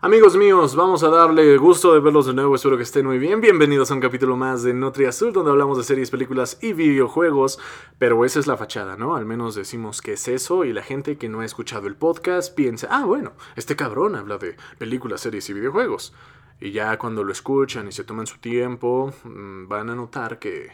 Amigos míos, vamos a darle gusto de verlos de nuevo, espero que estén muy bien. Bienvenidos a un capítulo más de Nutri Azul, donde hablamos de series, películas y videojuegos. Pero esa es la fachada, ¿no? Al menos decimos que es eso y la gente que no ha escuchado el podcast piensa, ah, bueno, este cabrón habla de películas, series y videojuegos. Y ya cuando lo escuchan y se toman su tiempo, mm, van a notar que,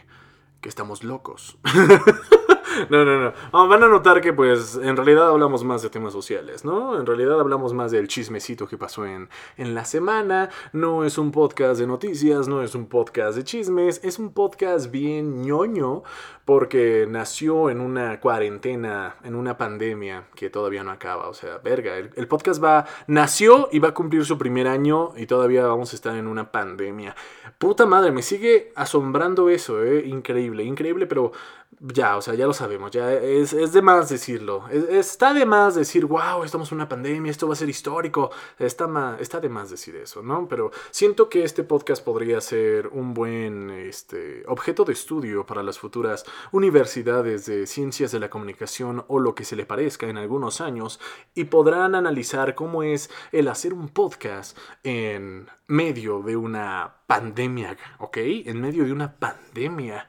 que estamos locos. No, no, no. Ah, van a notar que pues en realidad hablamos más de temas sociales, ¿no? En realidad hablamos más del chismecito que pasó en, en la semana. No es un podcast de noticias, no es un podcast de chismes, es un podcast bien ñoño porque nació en una cuarentena, en una pandemia que todavía no acaba. O sea, verga, el, el podcast va, nació y va a cumplir su primer año y todavía vamos a estar en una pandemia. Puta madre, me sigue asombrando eso, ¿eh? Increíble, increíble, pero ya, o sea, ya lo sabemos, ya es, es de más decirlo. está de más decir, wow, estamos en una pandemia, esto va a ser histórico. Está, está de más decir eso, ¿no? Pero siento que este podcast podría ser un buen este, objeto de estudio para las futuras universidades de ciencias de la comunicación o lo que se le parezca en algunos años y podrán analizar cómo es el hacer un podcast en medio de una pandemia, ¿ok? En medio de una pandemia.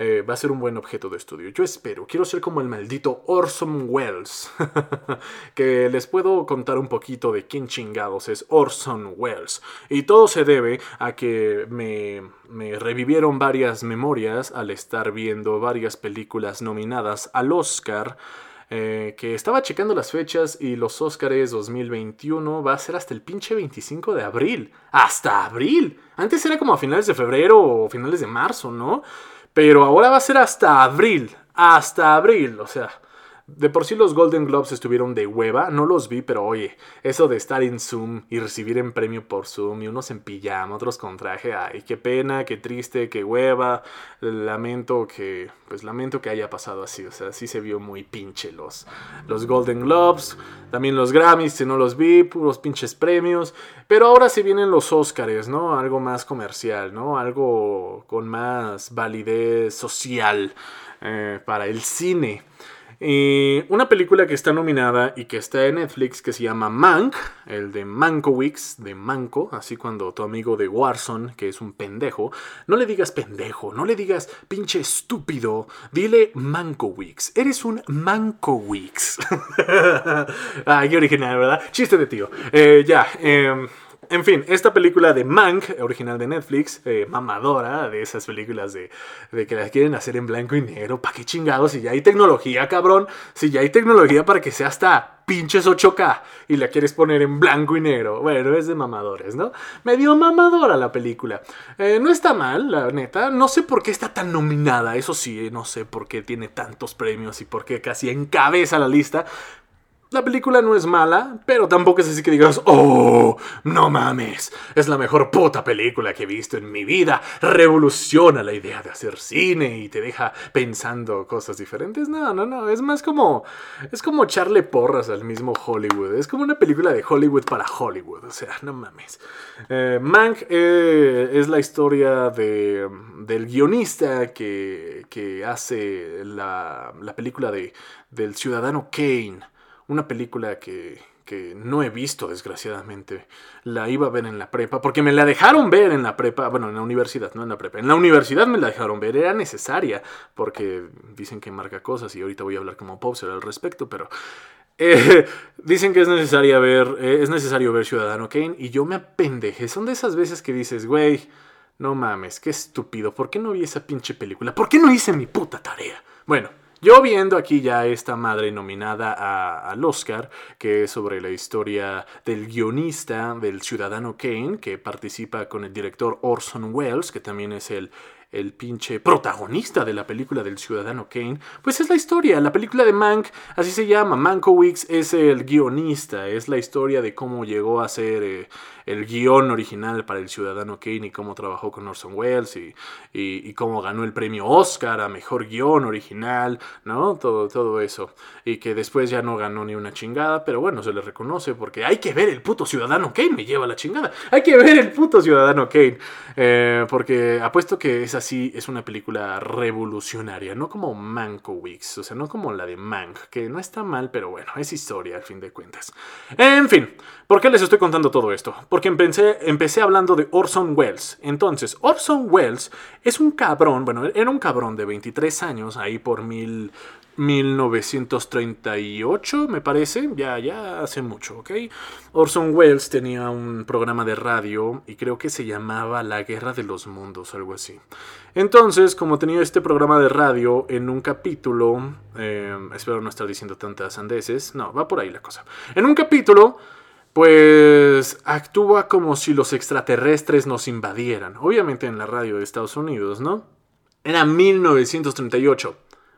Eh, va a ser un buen objeto de estudio. Yo espero. Quiero ser como el maldito Orson Welles. que les puedo contar un poquito de quién chingados es Orson Welles. Y todo se debe a que me, revivieron varias memorias al estar viendo varias películas nominadas al Oscar. Eh, que estaba checando las fechas y los Oscars 2021 va a ser hasta el pinche 25 de abril. ¡Hasta abril! Antes era como a finales de febrero o finales de marzo, ¿no? Pero ahora va a ser hasta abril. Hasta abril. O sea, de por sí los Golden Globes estuvieron de hueva, no los vi, pero oye, eso de estar en Zoom y recibir en premio por Zoom y unos en pijama, otros con traje, ay, qué pena, qué triste, qué hueva, lamento que, pues lamento que haya pasado así, o sea, sí se vio muy pinche los, los Golden Globes, también los Grammys, si no los vi, puros pinches premios, pero ahora sí vienen los Oscars, ¿no? Algo más comercial, ¿no? Algo con más validez social eh, para el cine. Y una película que está nominada y que está en Netflix que se llama Mank, el de Mankowicz, de Manco, así cuando tu amigo de Warzone, que es un pendejo, no le digas pendejo, no le digas pinche estúpido, dile Mankowicz, eres un Mankowicz. Ay, qué original, ¿verdad? Chiste de tío. Eh, ya, eh, en fin, esta película de Mank, original de Netflix, eh, mamadora, de esas películas de, de, que las quieren hacer en blanco y negro, ¿pa' qué chingados? Si ya hay tecnología, cabrón, si ya hay tecnología para que sea hasta pinches 8K y la quieres poner en blanco y negro. Bueno, es de mamadores, ¿no? Medio mamadora la película. Eh, no está mal, la neta. No sé por qué está tan nominada, eso sí, no sé por qué tiene tantos premios y por qué casi encabeza la lista. La película no es mala, pero tampoco es así que digas, oh, no mames, es la mejor puta película que he visto en mi vida, revoluciona la idea de hacer cine y te deja pensando cosas diferentes. No, no, no, es más como, es como echarle porras al mismo Hollywood, es como una película de Hollywood para Hollywood, o sea, no mames. Eh, Mank eh, es la historia de, del guionista que, que hace la, la película de, del ciudadano Kane una película que, que no he visto, desgraciadamente. La iba a ver en la prepa, porque me la dejaron ver en la prepa, bueno, en la universidad, no en la prepa. En la universidad me la dejaron ver, era necesaria, porque dicen que marca cosas y ahorita voy a hablar como Popser al respecto, pero... Eh, dicen que es necesaria ver, eh, es necesario ver Ciudadano Kane y yo me apendeje. Son de esas veces que dices, güey, no mames, qué estúpido, ¿por qué no vi esa pinche película? ¿Por qué no hice mi puta tarea? Bueno, yo viendo aquí ya esta madre nominada al Oscar, que es sobre la historia del guionista del ciudadano Kane, que participa con el director Orson Welles, que también es el, el pinche protagonista de la película del ciudadano Kane, pues es la historia, la película de Mank, así se llama, Mankowicz es el guionista, es la historia de cómo llegó a ser eh, el guion original para el ciudadano Kane y cómo trabajó con Orson Welles y, y, cómo ganó el premio Oscar a mejor guion original, ¿no? Todo, todo eso. Y que después ya no ganó ni una chingada, pero bueno, se le reconoce porque hay que ver el puto ciudadano Kane, me lleva la chingada, hay que ver el puto ciudadano Kane, eh, porque apuesto que esa sí es una película revolucionaria, no como Mankowicz, o sea, no como la de Mank, que no está mal, pero bueno, es historia al fin de cuentas. En fin, ¿por qué les estoy contando todo esto? Porque empecé, empecé hablando de Orson Welles. Entonces, Orson Welles es un cabrón, bueno, era un cabrón de 23 años, ahí por mil 1938, me parece, ya, ya hace mucho, ¿ok? Orson Welles tenía un programa de radio y creo que se llamaba La Guerra de los Mundos, algo así. Entonces, como tenía este programa de radio en un capítulo, eh, espero no estar diciendo tantas andeses, no, va por ahí la cosa. En un capítulo, pues actúa como si los extraterrestres nos invadieran, obviamente en la radio de Estados Unidos, ¿no? Era 1938.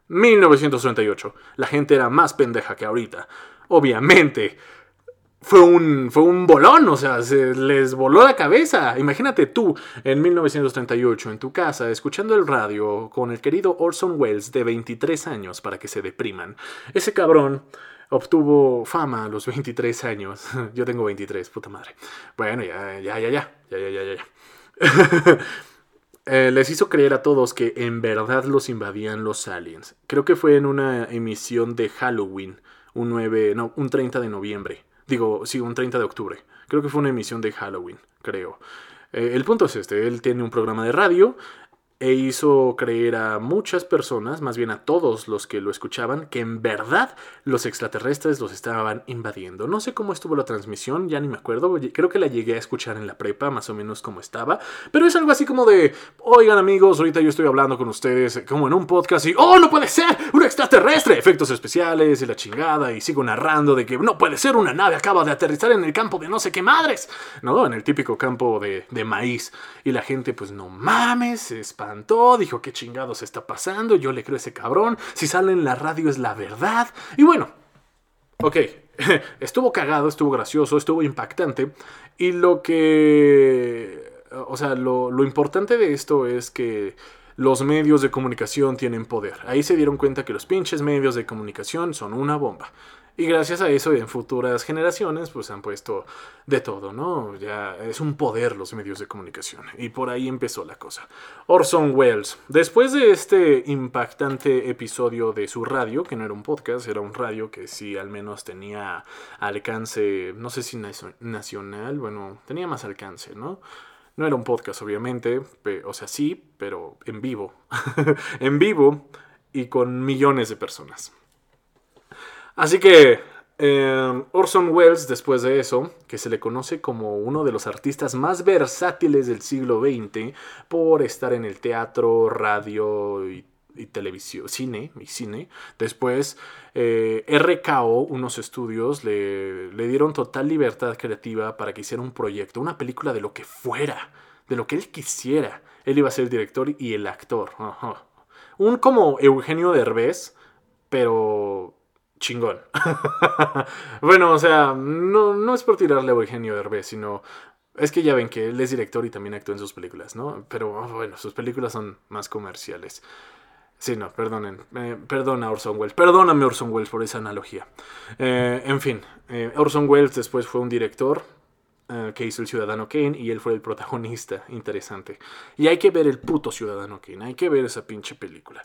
1938. La gente era más pendeja que ahorita. Obviamente. Fue un, fue un bolón, o sea, se les voló la cabeza. Imagínate tú en 1938 en tu casa escuchando el radio con el querido Orson Welles de 23 años para que se depriman. Ese cabrón obtuvo fama a los 23 años. Yo tengo 23, puta madre. Bueno, ya, ya, ya, ya, ya, ya, ya, ya. Eh, les hizo creer a todos que en verdad los invadían los aliens. Creo que fue en una emisión de Halloween, un 9, no, un 30 de noviembre. Digo, sí, un 30 de octubre. Creo que fue una emisión de Halloween, creo. Eh, el punto es este, él tiene un programa de radio e hizo creer a muchas personas, más bien a todos los que lo escuchaban, que en verdad los extraterrestres los estaban invadiendo. No sé cómo estuvo la transmisión, ya ni me acuerdo, creo que la llegué a escuchar en la prepa, más o menos como estaba, pero es algo así como de, oigan amigos, ahorita yo estoy hablando con ustedes como en un podcast y, oh, no puede ser, un extraterrestre, efectos especiales y la chingada, y sigo narrando de que no puede ser, una nave acaba de aterrizar en el campo de no sé qué madres, ¿no? En el típico campo de, de maíz, y la gente pues no mames, dijo, ¿qué chingados está pasando? Yo le creo a ese cabrón, si sale en la radio es la verdad. Y bueno, ok, estuvo cagado, estuvo gracioso, estuvo impactante. Y lo que... O sea, lo, lo importante de esto es que los medios de comunicación tienen poder. Ahí se dieron cuenta que los pinches medios de comunicación son una bomba. Y gracias a eso, en futuras generaciones, pues han puesto de todo, ¿no? Ya es un poder los medios de comunicación. Y por ahí empezó la cosa. Orson Welles. Después de este impactante episodio de su radio, que no era un podcast, era un radio que sí al menos tenía alcance, no sé si nacional, bueno, tenía más alcance, ¿no? No era un podcast, obviamente, o sea, sí, pero en vivo. en vivo y con millones de personas. Así que em, Orson Welles, después de eso, que se le conoce como uno de los artistas más versátiles del siglo XX por estar en el teatro, radio y, televisión, cine y cine. Después, eh, RKO, unos estudios, le, dieron total libertad creativa para que hiciera un proyecto, una película de lo que fuera, de lo que él quisiera. Él iba a ser el director y el actor. Un como Eugenio Derbez, pero chingón. bueno, o sea, no, no es por tirarle a Eugenio Derbez, sino es que ya ven que él es director y también actúa en sus películas, ¿no? Pero oh, bueno, sus películas son más comerciales. Sí, no, perdonen. Eh, perdona Orson Welles. Perdóname Orson Welles por esa analogía. Eh, en fin, eh, Orson Welles después fue un director que hizo El Ciudadano Kane y él fue el protagonista. Interesante. Y hay que ver el puto Ciudadano Kane. Hay que ver esa pinche película.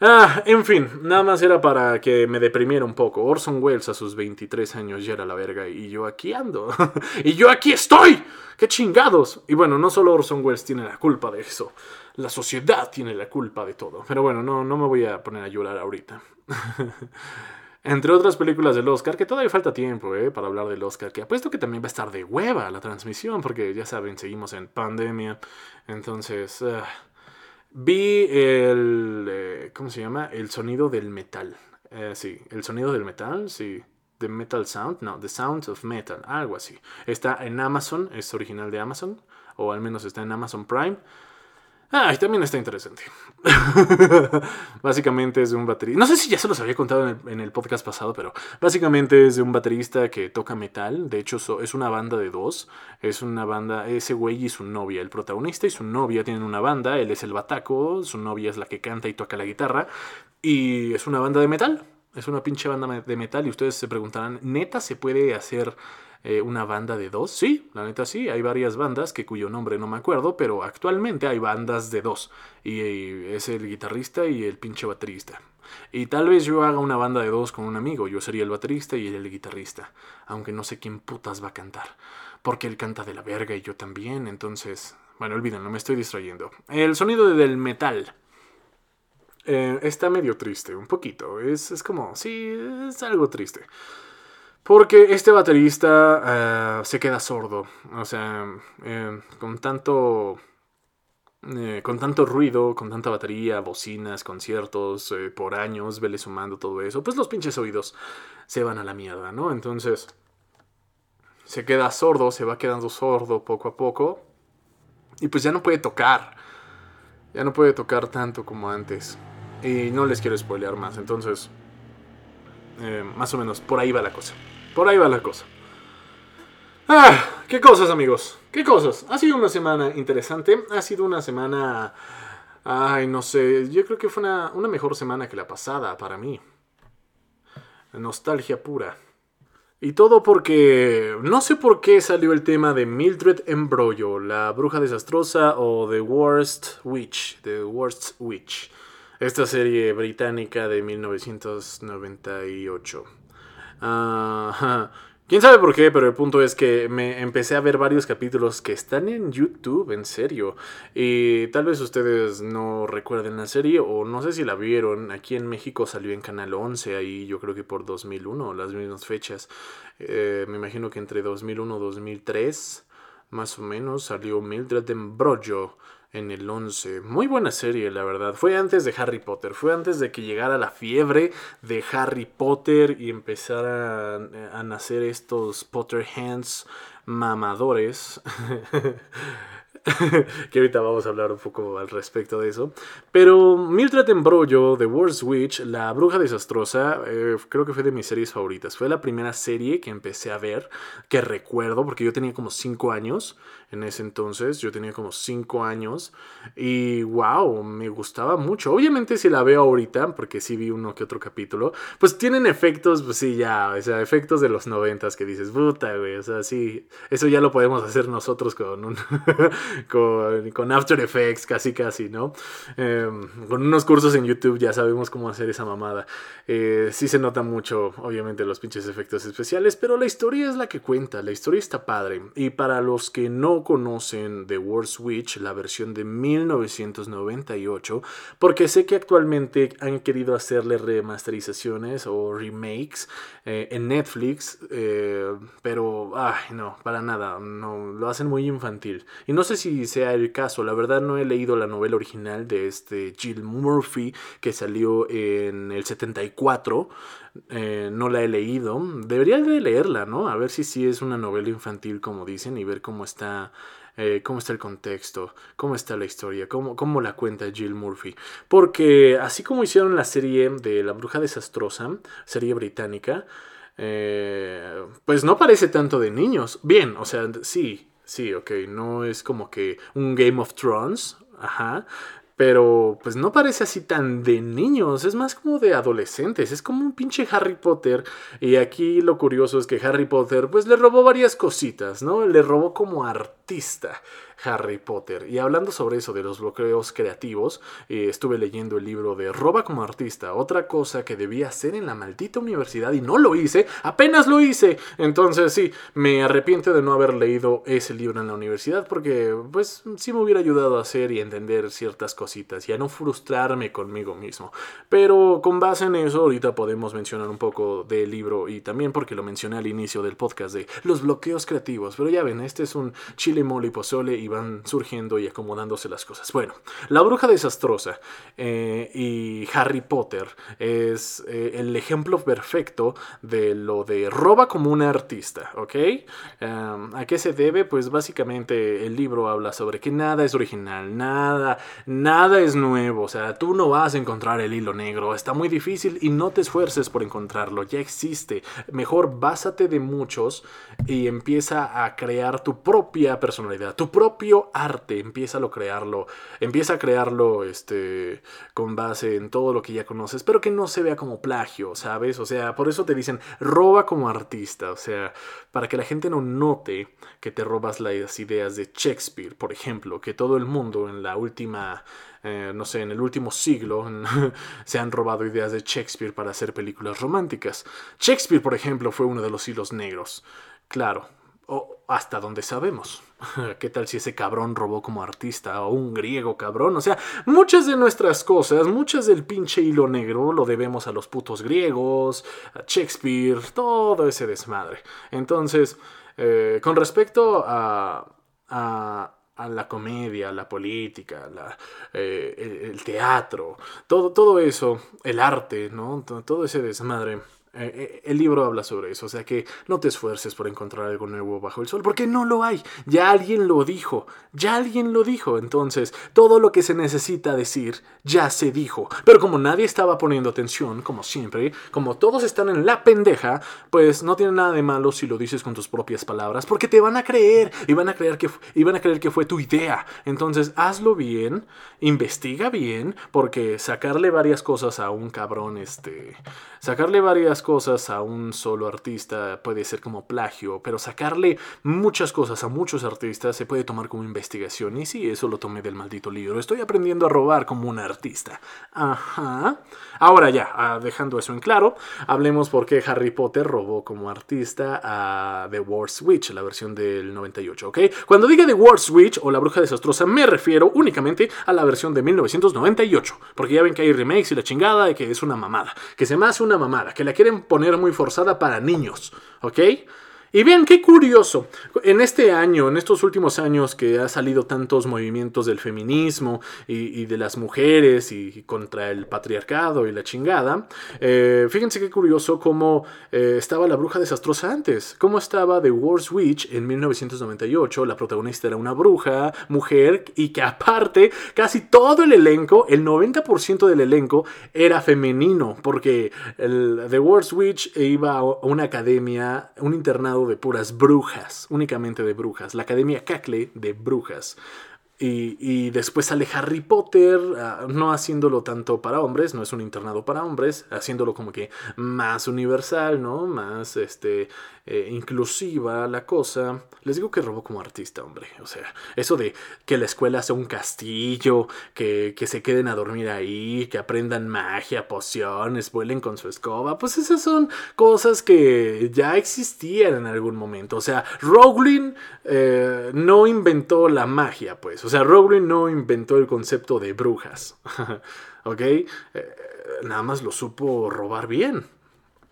Ah, en fin, nada más era para que me deprimiera un poco. Orson Welles a sus 23 años ya era la verga y yo aquí ando. y yo aquí estoy. ¡Qué chingados! Y bueno, no solo Orson Welles tiene la culpa de eso. La sociedad tiene la culpa de todo. Pero bueno, no, no me voy a poner a llorar ahorita. Entre otras películas del Oscar, que todavía falta tiempo eh, para hablar del Oscar, que apuesto que también va a estar de hueva la transmisión, porque ya saben, seguimos en pandemia. Entonces... Ah, Vi el. Eh, ¿Cómo se llama? El sonido del metal. Eh, sí, el sonido del metal, sí. The Metal Sound, no, The Sound of Metal, algo así. Está en Amazon, es original de Amazon, o al menos está en Amazon Prime. Ah, y también está interesante. básicamente es de un baterista. No sé si ya se los había contado en el, podcast pasado, pero básicamente es de un baterista que toca metal. De hecho, es una banda de dos. Es una banda, ese güey y su novia. El protagonista y su novia tienen una banda. Él es el bataco, su novia es la que canta y toca la guitarra. Y es una banda de metal. Es una pinche banda de metal y ustedes se preguntarán, ¿neta se puede hacer eh, una banda de dos? Sí, la neta sí, hay varias bandas que cuyo nombre no me acuerdo, pero actualmente hay bandas de dos. Y, es el guitarrista y el pinche baterista. Y tal vez yo haga una banda de dos con un amigo, yo sería el baterista y él el guitarrista, aunque no sé quién putas va a cantar, porque él canta de la verga y yo también, entonces, bueno, olvídenlo, me estoy distrayendo. El sonido del metal. Eh, está medio triste, un poquito. Es, es, como, sí, es algo triste. Porque este baterista eh, se queda sordo. O sea, eh, con tanto. con tanto ruido, con tanta batería, bocinas, conciertos, por años, vele sumando todo eso, pues los pinches oídos se van a la mierda, ¿no? Entonces, se queda sordo, se va quedando sordo poco a poco, y pues ya no puede tocar, ya no puede tocar tanto como antes. Y no les quiero spoilear más, entonces, eh, más o menos, por ahí va la cosa. Por ahí va la cosa. Ah, qué cosas amigos, qué cosas. Ha sido una semana interesante, ha sido una semana... Ay, no sé, yo creo que fue una, una mejor semana que la pasada para mí. Nostalgia pura. Y todo porque no sé por qué salió el tema de Mildred Embroyo, la bruja desastrosa o The Worst Witch, The Worst Witch esta serie británica de 1998. Quién sabe por qué, pero el punto es que me empecé a ver varios capítulos que están en YouTube, en serio. Y tal vez ustedes no recuerden la serie o no sé si la vieron. Aquí en México salió en Canal 11, ahí yo creo que por 2001, las mismas fechas. Eh, me imagino que entre 2001 y 2003, más o menos, salió Mildred Embrojo en el 11. Muy buena serie, la verdad. Fue antes de Harry Potter, fue antes de que llegara la fiebre de Harry Potter y empezara a, a nacer estos Potterheads mamadores. que ahorita vamos a hablar un poco al respecto de eso. Pero Mildred Embroyo, The Worst Witch, La Bruja Desastrosa, eh, creo que fue de mis series favoritas. Fue la primera serie que empecé a ver, que recuerdo, porque yo tenía como 5 años en ese entonces, yo tenía como 5 años, y wow, me gustaba mucho. Obviamente si la veo ahorita, porque sí vi uno que otro capítulo, pues tienen efectos, pues sí, ya, o sea, efectos de los noventas que dices, puta, güey, o sea, sí, eso ya lo podemos hacer nosotros con un... con, After Effects, casi casi, ¿no? Em, con unos cursos en YouTube ya sabemos cómo hacer esa mamada. Eh, sí se nota mucho, obviamente, los pinches efectos especiales, pero la historia es la que cuenta, la historia está padre. Y para los que no conocen The War Switch, la versión de 1998, porque sé que actualmente han querido hacerle remasterizaciones o remakes eh, en Netflix, eh, pero, ay, no, para nada, no, lo hacen muy infantil. Y no sé si sea el caso, la verdad no he leído la novela original de este Jill Murphy que salió en el 74. Eh, no la he leído. Debería de leerla, ¿no? A ver si sí es una novela infantil como dicen y ver cómo está eh, cómo está el contexto, cómo está la historia, cómo, cómo, la cuenta Jill Murphy. Porque así como hicieron la serie de La Bruja Desastrosa, serie británica, eh, pues no parece tanto de niños. Bien, o sea, sí, Sí, ok, no es como que un Game of Thrones, ajá, pero pues no parece así tan de niños, es más como de adolescentes, es como un pinche Harry Potter. Y aquí lo curioso es que Harry Potter pues le robó varias cositas, ¿no? Le robó como artista. Harry Potter. Y hablando sobre eso de los bloqueos creativos, eh, estuve leyendo el libro de Roba como artista, otra cosa que debía hacer en la maldita universidad y no lo hice, apenas lo hice. Entonces sí, me arrepiento de no haber leído ese libro en la universidad porque pues sí me hubiera ayudado a hacer y entender ciertas cositas y a no frustrarme conmigo mismo. Pero con base en eso ahorita podemos mencionar un poco del libro y también porque lo mencioné al inicio del podcast de los bloqueos creativos. Pero ya ven, este es un chile mole y pozole y van surgiendo y acomodándose las cosas. Bueno, La Bruja Desastrosa eh, y Harry Potter es eh, el ejemplo perfecto de lo de roba como un artista, ¿ok? ¿A qué se debe? Pues básicamente el libro habla sobre que nada es original, nada, nada es nuevo, o sea, tú no vas a encontrar el hilo negro, está muy difícil y no te esfuerces por encontrarlo, ya existe. Mejor básate de muchos y empieza a crear tu propia personalidad, tu propia propio arte, empieza a crearlo, empieza a crearlo este, con base en todo lo que ya conoces, pero que no se vea como plagio, ¿sabes? O sea, por eso te dicen, roba como artista, o sea, para que la gente no note que te robas las ideas de Shakespeare, por ejemplo, que todo el mundo en la última eh, no sé, en el último siglo se han robado ideas de Shakespeare para hacer películas románticas. Shakespeare, por ejemplo, fue uno de los hilos negros. Claro, o hasta donde sabemos. ¿Qué tal si ese cabrón robó como artista o un griego cabrón? O sea, muchas de nuestras cosas, muchas del pinche hilo negro lo debemos a los putos griegos, a Shakespeare, todo ese desmadre. Entonces, eh, con respecto a, a, la comedia, la política, la, eh, el, teatro, todo, todo eso, el arte, ¿no? Todo ese desmadre eh, el libro habla sobre eso, o sea que no te esfuerces por encontrar algo nuevo bajo el sol, porque no lo hay. Ya alguien lo dijo, ya alguien lo dijo. Entonces, todo lo que se necesita decir ya se dijo. Pero como nadie estaba poniendo atención, como siempre, como todos están en la pendeja, pues no tiene nada de malo si lo dices con tus propias palabras, porque te van a creer y van a creer que, y van a creer que fue tu idea. Entonces, hazlo bien, investiga bien, porque sacarle varias cosas a un cabrón, este, sacarle varias cosas a un solo artista puede ser como plagio, pero sacarle muchas cosas a muchos artistas se puede tomar como investigación. Y sí, eso lo tomé del maldito libro. Estoy aprendiendo a robar como un artista. Ajá. Ahora ya, ah, dejando eso en claro, hablemos por qué Harry Potter robó como artista a The War Switch, la versión del 98, ¿ok? Cuando diga The War Switch o La Bruja Desastrosa, me refiero únicamente a la versión de 1998, porque ya ven que hay remakes y la chingada y que es una mamada, que se me hace una mamada, que la poner muy forzada para niños, ¿ok? Y vean qué curioso, en este año, en estos últimos años que ha salido tantos movimientos del feminismo y, de las mujeres y, contra el patriarcado y la chingada, eh, fíjense qué curioso cómo eh, estaba la bruja desastrosa antes, cómo estaba The War's Witch en 1998, la protagonista era una bruja, mujer, y que aparte casi todo el elenco, el 90% del elenco era femenino, porque The War's Witch iba a una academia, un internado de puras brujas, únicamente de brujas, la Academia Cacle de Brujas. Y, después sale Harry Potter, ah, no haciéndolo tanto para hombres, no es un internado para hombres, haciéndolo como que más universal, ¿no? Más este, eh, inclusiva la cosa. Les digo que robó como artista, hombre. O sea, eso de que la escuela sea un castillo, que, que se queden a dormir ahí, que aprendan magia, pociones, vuelen con su escoba, pues esas son cosas que ya existían en algún momento. O sea, Rowling eh, no inventó la magia, pues. O sea, Rowling no inventó el concepto de brujas. ¿Ok? Eh, nada más lo supo robar bien.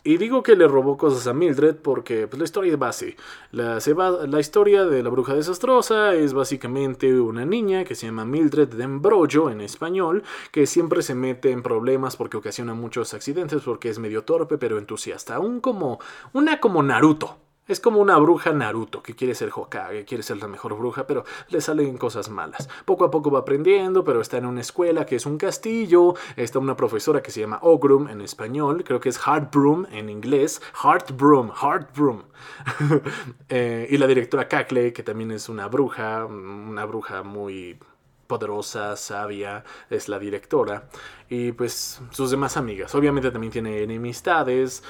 Y digo que le robó cosas a Mildred porque pues, la historia es base. La, la historia de la bruja desastrosa es básicamente una niña que se llama Mildred de Embrollo en español, que siempre se mete en problemas porque ocasiona muchos accidentes porque es medio torpe pero entusiasta. Un como, una como Naruto. Es como una bruja Naruto que quiere ser Hokage, quiere ser la mejor bruja, pero le salen cosas malas. Poco a poco va aprendiendo, pero está en una escuela que es un castillo. Está una profesora que se llama Ogrum en español, creo que es Heartbroom en inglés. Heartbroom, Heartbroom. eh, y la directora Cacle, que también es una bruja, una bruja muy poderosa, sabia, es la directora. Y pues sus demás amigas. Obviamente también tiene enemistades,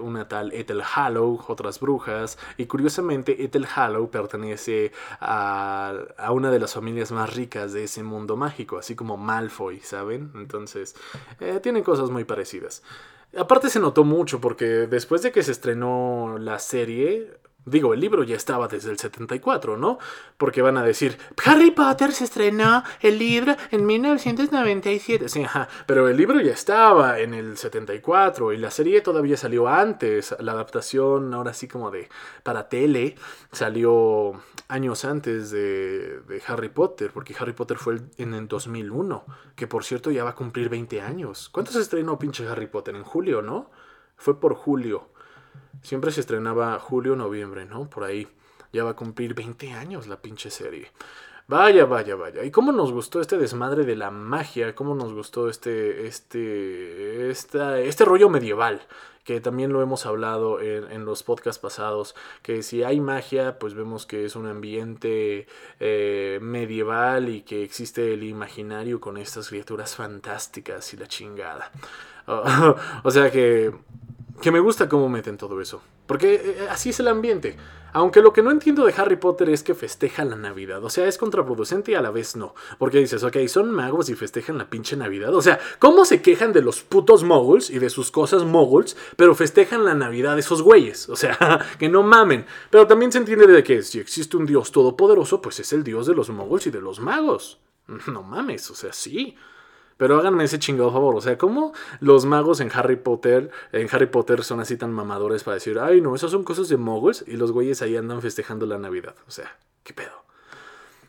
una tal Ethel Hallow, otras brujas. Y curiosamente Ethel Hallow pertenece a, a, una de las familias más ricas de ese mundo mágico, así como Malfoy, ¿saben? Entonces, eh, tienen cosas muy parecidas. Aparte se notó mucho porque después de que se estrenó la serie, Digo, el libro ya estaba desde el 74, ¿no? Porque van a decir, Harry Potter se estrenó el libro en 1997. Sí, ajá, pero el libro ya estaba en el 74 y la serie todavía salió antes. La adaptación, ahora sí como de para tele, salió años antes de, de Harry Potter, porque Harry Potter fue en el 2001, que por cierto ya va a cumplir 20 años. ¿Cuánto se estrenó pinche Harry Potter? En julio, ¿no? Fue por julio. Siempre se estrenaba julio, noviembre, ¿no? Por ahí. Ya va a cumplir 20 años la pinche serie. Vaya, vaya, vaya. ¿Y cómo nos gustó este desmadre de la magia? ¿Cómo nos gustó este, este, esta, este rollo medieval? Que también lo hemos hablado en, los podcasts pasados. Que si hay magia, pues vemos que es un ambiente eh, medieval y que existe el imaginario con estas criaturas fantásticas y la chingada. o sea que, que me gusta cómo meten todo eso. Porque eh, así es el ambiente. Aunque lo que no entiendo de Harry Potter es que festeja la Navidad. O sea, es contraproducente y a la vez no. Porque dices, ok, son magos y festejan la pinche Navidad. O sea, ¿cómo se quejan de los putos moguls y de sus cosas moguls, pero festejan la Navidad de esos güeyes? O sea, que no mamen. Pero también se entiende de que si existe un dios todopoderoso, pues es el dios de los moguls y de los magos. No mames, o sea, sí. Pero háganme ese chingado favor. O sea, ¿cómo los magos en Harry Potter, en Harry Potter son así tan mamadores para decir, ay no, esas son cosas de moguls y los güeyes ahí andan festejando la Navidad? O sea, ¿qué pedo?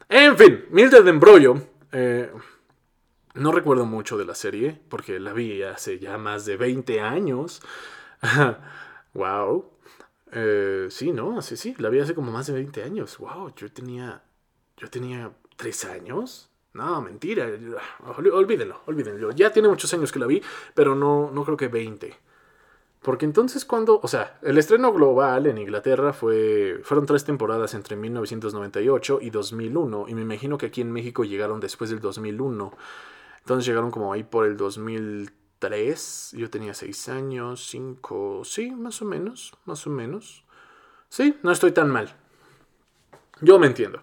En fin, Mildred Embrollo. Eh, no recuerdo mucho de la serie, porque la vi hace ya más de 20 años. wow. Eh, sí, ¿no? Sí, sí, la vi hace como más de 20 años. Wow, yo tenía. Yo tenía 3 años. No, mentira. Olvídenlo, olvídenlo. Ya tiene muchos años que la vi, pero no, no creo que 20. Porque entonces cuando, o sea, el estreno global en Inglaterra fue, fueron tres temporadas entre 1998 y 2001, y me imagino que aquí en México llegaron después del 2001. Entonces llegaron como ahí por el 2003, yo tenía 6 años, 5, sí, más o menos, más o menos. Sí, no estoy tan mal. Yo me entiendo.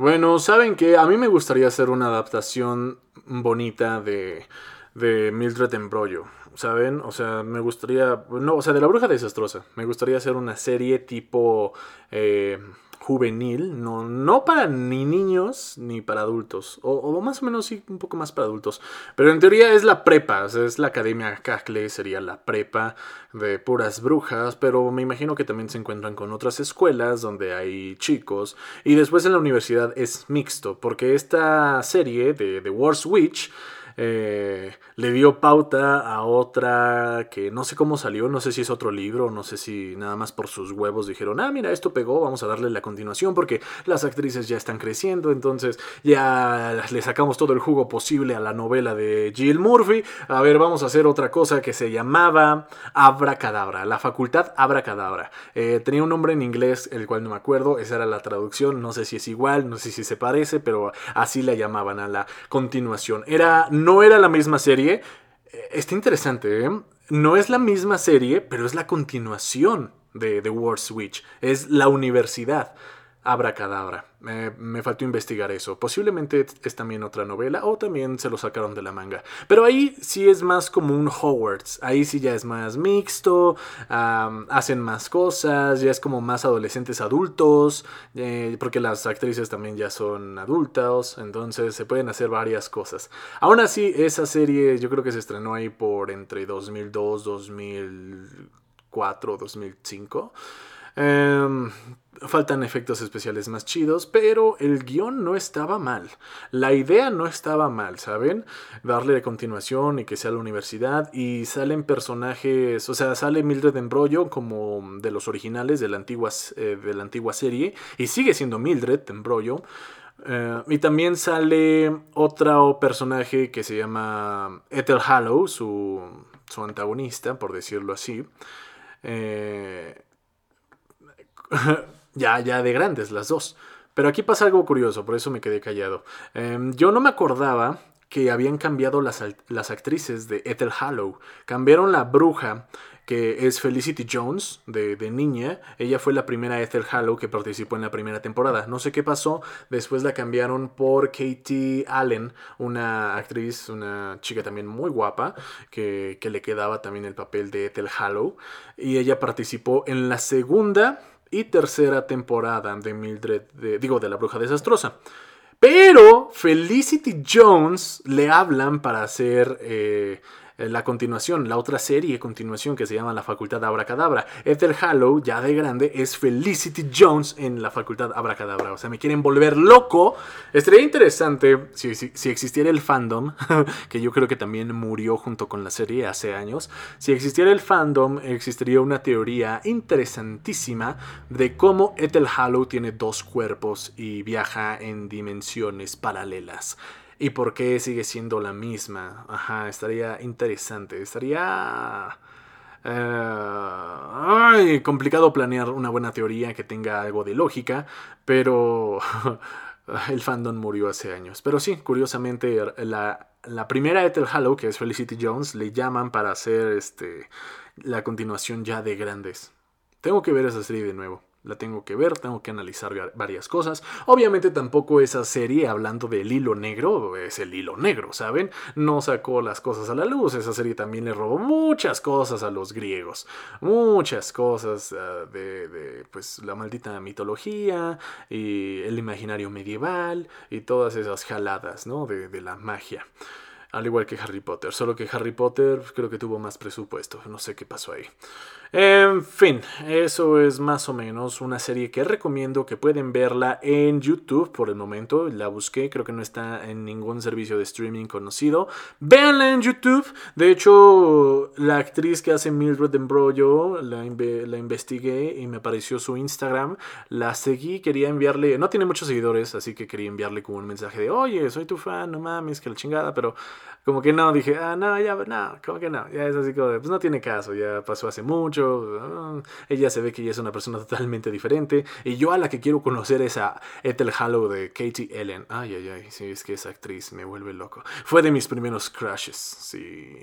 Bueno, saben que a mí me gustaría hacer una adaptación bonita de, de Mildred Embrollo. ¿Saben? O sea, me gustaría. No, o sea, de la bruja desastrosa. Me gustaría hacer una serie tipo. Eh, juvenil, no, no para ni niños ni para adultos, o, más o menos sí, un poco más para adultos, pero en teoría es la prepa, es la Academia Cacle, sería la prepa de puras brujas, pero me imagino que también se encuentran con otras escuelas donde hay chicos, y después en la universidad es mixto, porque esta serie de The Wars Witch eh, le dio pauta a otra que no sé cómo salió, no sé si es otro libro, no sé si nada más por sus huevos dijeron, ah, mira, esto pegó, vamos a darle la continuación porque las actrices ya están creciendo, entonces ya le sacamos todo el jugo posible a la novela de Jill Murphy. A ver, vamos a hacer otra cosa que se llamaba Abracadabra, la facultad Abracadabra. Eh, tenía un nombre en inglés, el cual no me acuerdo, esa era la traducción, no sé si es igual, no sé si se parece, pero así la llamaban a la continuación. Era no era la misma serie. Eh, está interesante, ¿eh? No es la misma serie, pero es la continuación de The War Switch. Es la universidad. Abracadabra. me faltó investigar eso. Posiblemente es también otra novela o también se lo sacaron de la manga. Pero ahí sí es más como un Hogwarts. Ahí sí ya es más mixto, hacen más cosas, ya es como más adolescentes adultos, eh, porque las actrices también ya son adultas, entonces se pueden hacer varias cosas. Aún así, esa serie yo creo que se estrenó ahí por entre 2002, 2004, 2005. Faltan efectos especiales más chidos, pero el guion no estaba mal. La idea no estaba mal, ¿saben? Darle de continuación y que sea la universidad. Y salen personajes, o sea, sale Mildred Embrollo como de los originales de la antigua, eh, de la antigua serie. Y sigue siendo Mildred Embrollo. Eh, y también sale otro personaje que se llama Ethel Hallow, su, su antagonista, por decirlo así. Eh, ya, ya de grandes las dos. Pero aquí pasa algo curioso, por eso me quedé callado. Em, yo no me acordaba que habían cambiado las, las, actrices de Ethel Hallow. Cambiaron la bruja, que es Felicity Jones, de, de, niña. Ella fue la primera Ethel Hallow que participó en la primera temporada. No sé qué pasó, después la cambiaron por Katie Allen, una actriz, una chica también muy guapa, que, que le quedaba también el papel de Ethel Hallow. Y ella participó en la segunda y tercera temporada de Mildred, digo, de la bruja desastrosa. Pero Felicity Jones le hablan para hacer eh, la continuación, la otra serie continuación que se llama La Facultad Abracadabra. Ethel Hallow, ya de grande, es Felicity Jones en la Facultad Abracadabra. O sea, me quieren volver loco. Estaría interesante si, si existiera el fandom, que yo creo que también murió junto con la serie hace años. Si existiera el fandom, existiría una teoría interesantísima de cómo Ethel Hallow tiene dos cuerpos y viaja en dimensiones paralelas y por qué sigue siendo la misma. Ajá, estaría interesante. Estaría... Eh, complicado planear una buena teoría que tenga algo de lógica, pero el fandom murió hace años. Pero sí, curiosamente, la, la primera Ethel Hallow, que es Felicity Jones, le llaman para hacer este, la continuación ya de grandes. Tengo que ver esa serie de nuevo la tengo que ver, tengo que analizar varias cosas. Obviamente tampoco esa serie, hablando del hilo negro, es el hilo negro, ¿saben? No sacó las cosas a la luz, esa serie también le robó muchas cosas a los griegos, muchas cosas ah, de, pues, la maldita mitología y el imaginario medieval y todas esas jaladas, ¿no? De, de la magia. Al igual que Harry Potter, solo que Harry Potter creo que tuvo más presupuesto, no sé qué pasó ahí. En fin, eso es más o menos una serie que recomiendo que pueden verla en YouTube por el momento. La busqué, creo que no está en ningún servicio de streaming conocido. Véanla en YouTube. De hecho, la actriz que hace Mildred Embrollo la, la investigué y me apareció su Instagram. La seguí, quería enviarle. No tiene muchos seguidores, así que quería enviarle como un mensaje de: Oye, soy tu fan, no mames, que la chingada. Pero como que no, dije: Ah, no, ya, no, como que no. Ya es así como de: Pues no tiene caso, ya pasó hace mucho Ah, ella se ve que ella es una persona totalmente diferente. Y yo a la que quiero conocer es a Ethel Hallow de Katie Ellen. Ay, ay, ay, sí, es que esa actriz me vuelve loco. Fue de mis primeros crushes, sí.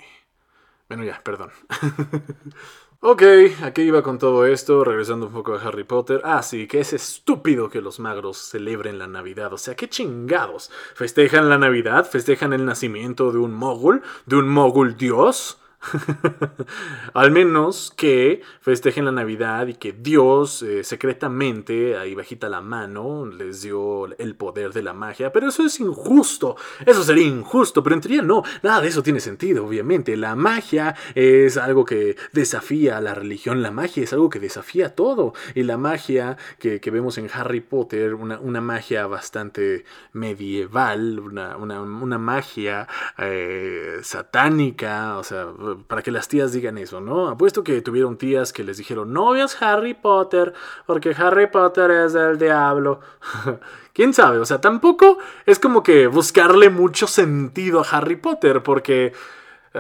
Bueno, ya, perdón. ok, aquí iba con todo esto, regresando un poco a Harry Potter. Ah, sí, que es estúpido que los magros celebren la Navidad. O sea, qué chingados. ¿Festejan la Navidad? ¿Festejan el nacimiento de un mogul? ¿De un mogul dios? Al menos que festejen la Navidad y que Dios eh, secretamente, ahí bajita la mano, les dio el poder de la magia. Pero eso es injusto. Eso sería injusto. Pero en teoría no. Nada de eso tiene sentido, obviamente. La magia es algo que desafía a la religión. La magia es algo que desafía todo. Y la magia que, vemos en Harry Potter, una, magia bastante medieval, una, magia eh, satánica, o sea, para que las tías digan eso, ¿no? Apuesto que tuvieron tías que les dijeron, no veas Harry Potter, porque Harry Potter es del diablo. ¿Quién sabe? O sea, tampoco es como que buscarle mucho sentido a Harry Potter, porque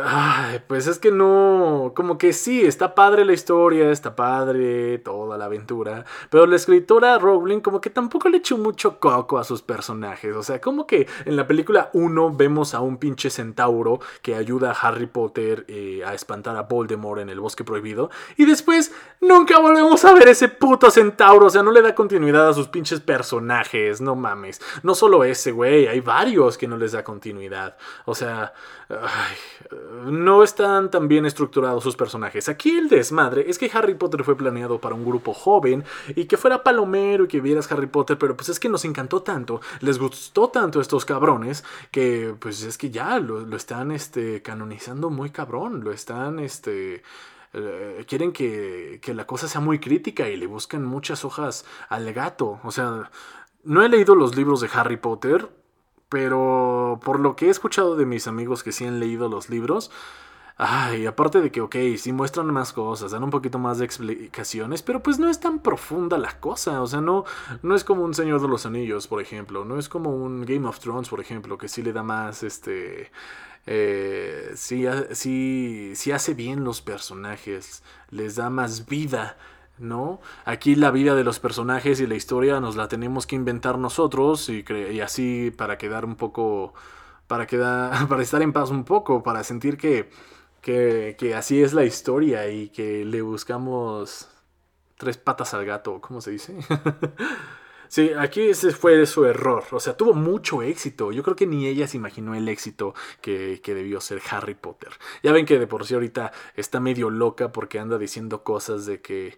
Ay, pues es que no, como que sí, está padre la historia, está padre toda la aventura, pero la escritora Rowling como que tampoco le echó mucho coco a sus personajes, o sea, como que en la película 1 vemos a un pinche centauro que ayuda a Harry Potter eh, a espantar a Voldemort en el bosque prohibido, y después nunca volvemos a ver ese puto centauro, o sea, no le da continuidad a sus pinches personajes, no mames, no solo ese, güey, hay varios que no les da continuidad, o sea, ay, no están tan bien estructurados sus personajes. Aquí el desmadre es que Harry Potter fue planeado para un grupo joven y que fuera palomero y que vieras Harry Potter, pero pues es que nos encantó tanto, les gustó tanto estos cabrones que pues es que ya lo, están este, canonizando muy cabrón, lo están este... Eh, quieren que, que la cosa sea muy crítica y le buscan muchas hojas al gato. O sea, no he leído los libros de Harry Potter, pero por lo que he escuchado de mis amigos que sí han leído los libros, ay, aparte de que, ok, sí muestran más cosas, dan un poquito más de explicaciones, pero pues no es tan profunda la cosa, o sea, no, no es como un Señor de los Anillos, por ejemplo, no es como un Game of Thrones, por ejemplo, que sí le da más, este... Eh, sí, sí, sí hace bien los personajes, les da más vida ¿no? Aquí la vida de los personajes y la historia nos la tenemos que inventar nosotros y, así para quedar un poco, para, quedar, para estar en paz un poco, para sentir que, que, que así es la historia y que le buscamos tres patas al gato, ¿cómo se dice? Sí, aquí ese fue su error. O sea, tuvo mucho éxito. Yo creo que ni ella se imaginó el éxito que, que, debió ser Harry Potter. Ya ven que de por sí ahorita está medio loca porque anda diciendo cosas de que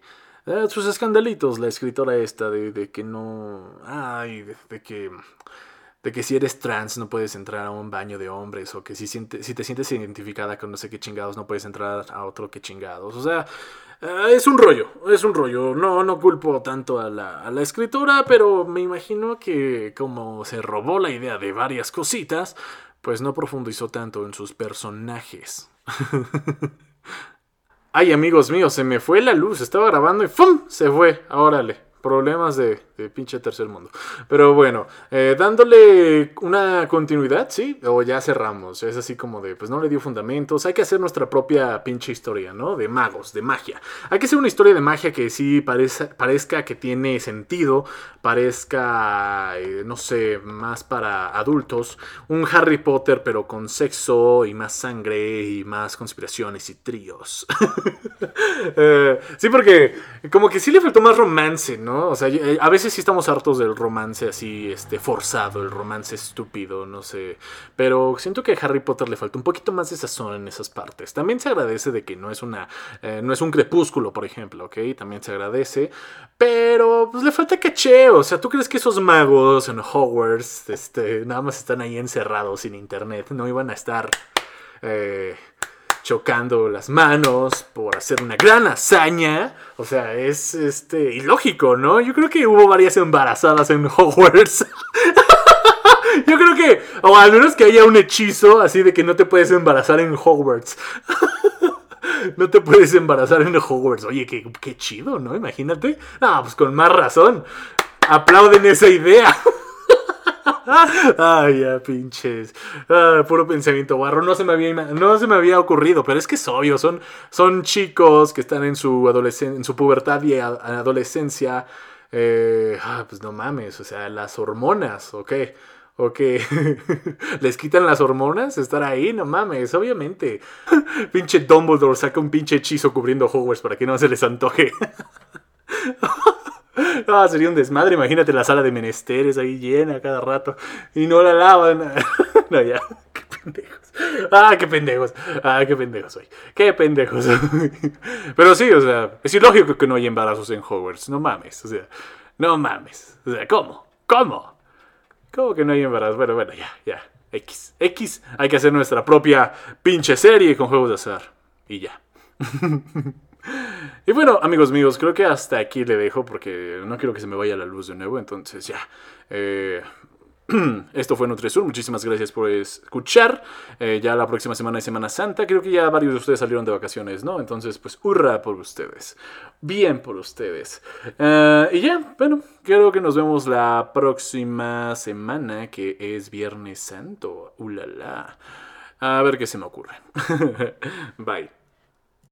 eh, sus escandalitos, la escritora esta, de, que no. Ay, de, que. de que si eres trans no puedes entrar a un baño de hombres o que si, si te sientes identificada con no sé qué chingados no puedes entrar a otro que chingados. O sea, eh, es un rollo, es un rollo. No, no culpo tanto a la, a la escritora, pero me imagino que como se robó la idea de varias cositas, pues no profundizó tanto en sus personajes. Ay, amigos míos, se me fue la luz. Estaba grabando y ¡fum! Se fue. Órale. Problemas de, pinche tercer mundo. Pero bueno, eh, dándole una continuidad, ¿sí? O ya cerramos. Es así como de, pues no le dio fundamentos. Hay que hacer nuestra propia pinche historia, ¿no? De magos, de magia. Hay que hacer una historia de magia que sí parezca que tiene sentido, parezca, eh, no sé, más para adultos. Un Harry Potter, pero con sexo y más sangre y más conspiraciones y tríos. Eh, sí, porque como que sí le faltó más romance, ¿no? O sea, eh, a veces sí estamos hartos del romance así, este, forzado, el romance estúpido, no sé. Pero siento que a Harry Potter le falta un poquito más de sazón en esas partes. También se agradece de que no es una, eh, no es un crepúsculo, por ejemplo, ¿ok? También se agradece. Pero, pues le falta caché. O sea, ¿tú crees que esos magos en Hogwarts, este, nada más están ahí encerrados sin internet? No iban a estar... Eh, chocando las manos por hacer una gran hazaña. O sea, es este ilógico, ¿no? Yo creo que hubo varias embarazadas en Hogwarts. Yo creo que, o al menos que haya un hechizo así de que no te puedes embarazar en Hogwarts. no te puedes embarazar en Hogwarts. Oye, qué, qué chido, ¿no? Imagínate. No, pues con más razón. Aplauden esa idea. Ay, ya, pinches. Ah, puro pensamiento barro. No se, me había, no se me había ocurrido, pero es que es obvio. Son, son chicos que están en su, en su pubertad y adolescencia. Eh, ah, pues no mames, o sea, las hormonas, ¿ok? ¿O? ¿Les quitan las hormonas? Estar ahí, no mames, obviamente. pinche Dumbledore saca un pinche hechizo cubriendo Hogwarts para que no se les antoje. Ah, sería un desmadre. Imagínate la sala de menesteres ahí llena cada rato. Y no la lavan. no, ya. Qué pendejos. Ah, qué pendejos. Ah, qué pendejos soy. Qué pendejos. Pero sí, o sea, es ilógico que no haya embarazos en Hogwarts. No mames. O sea, no mames. O sea, ¿cómo? ¿Cómo? ¿Cómo que no hay embarazos? Bueno, bueno, ya, ya. X. X. Hay que hacer nuestra propia pinche serie con juegos de azar. Y ya. Y bueno, amigos míos, creo que hasta aquí le dejo porque no quiero que se me vaya la luz de nuevo. Entonces ya. Eh, esto fue Nutrisur. Muchísimas gracias por escuchar. Eh, ya la próxima semana es Semana Santa. Creo que ya varios de ustedes salieron de vacaciones, ¿no? Entonces, pues, hurra por ustedes. Bien por ustedes. Eh, y ya, bueno, creo que nos vemos la próxima semana, que es Viernes Santo. ¡Ulala! A ver qué se me ocurre. Bye.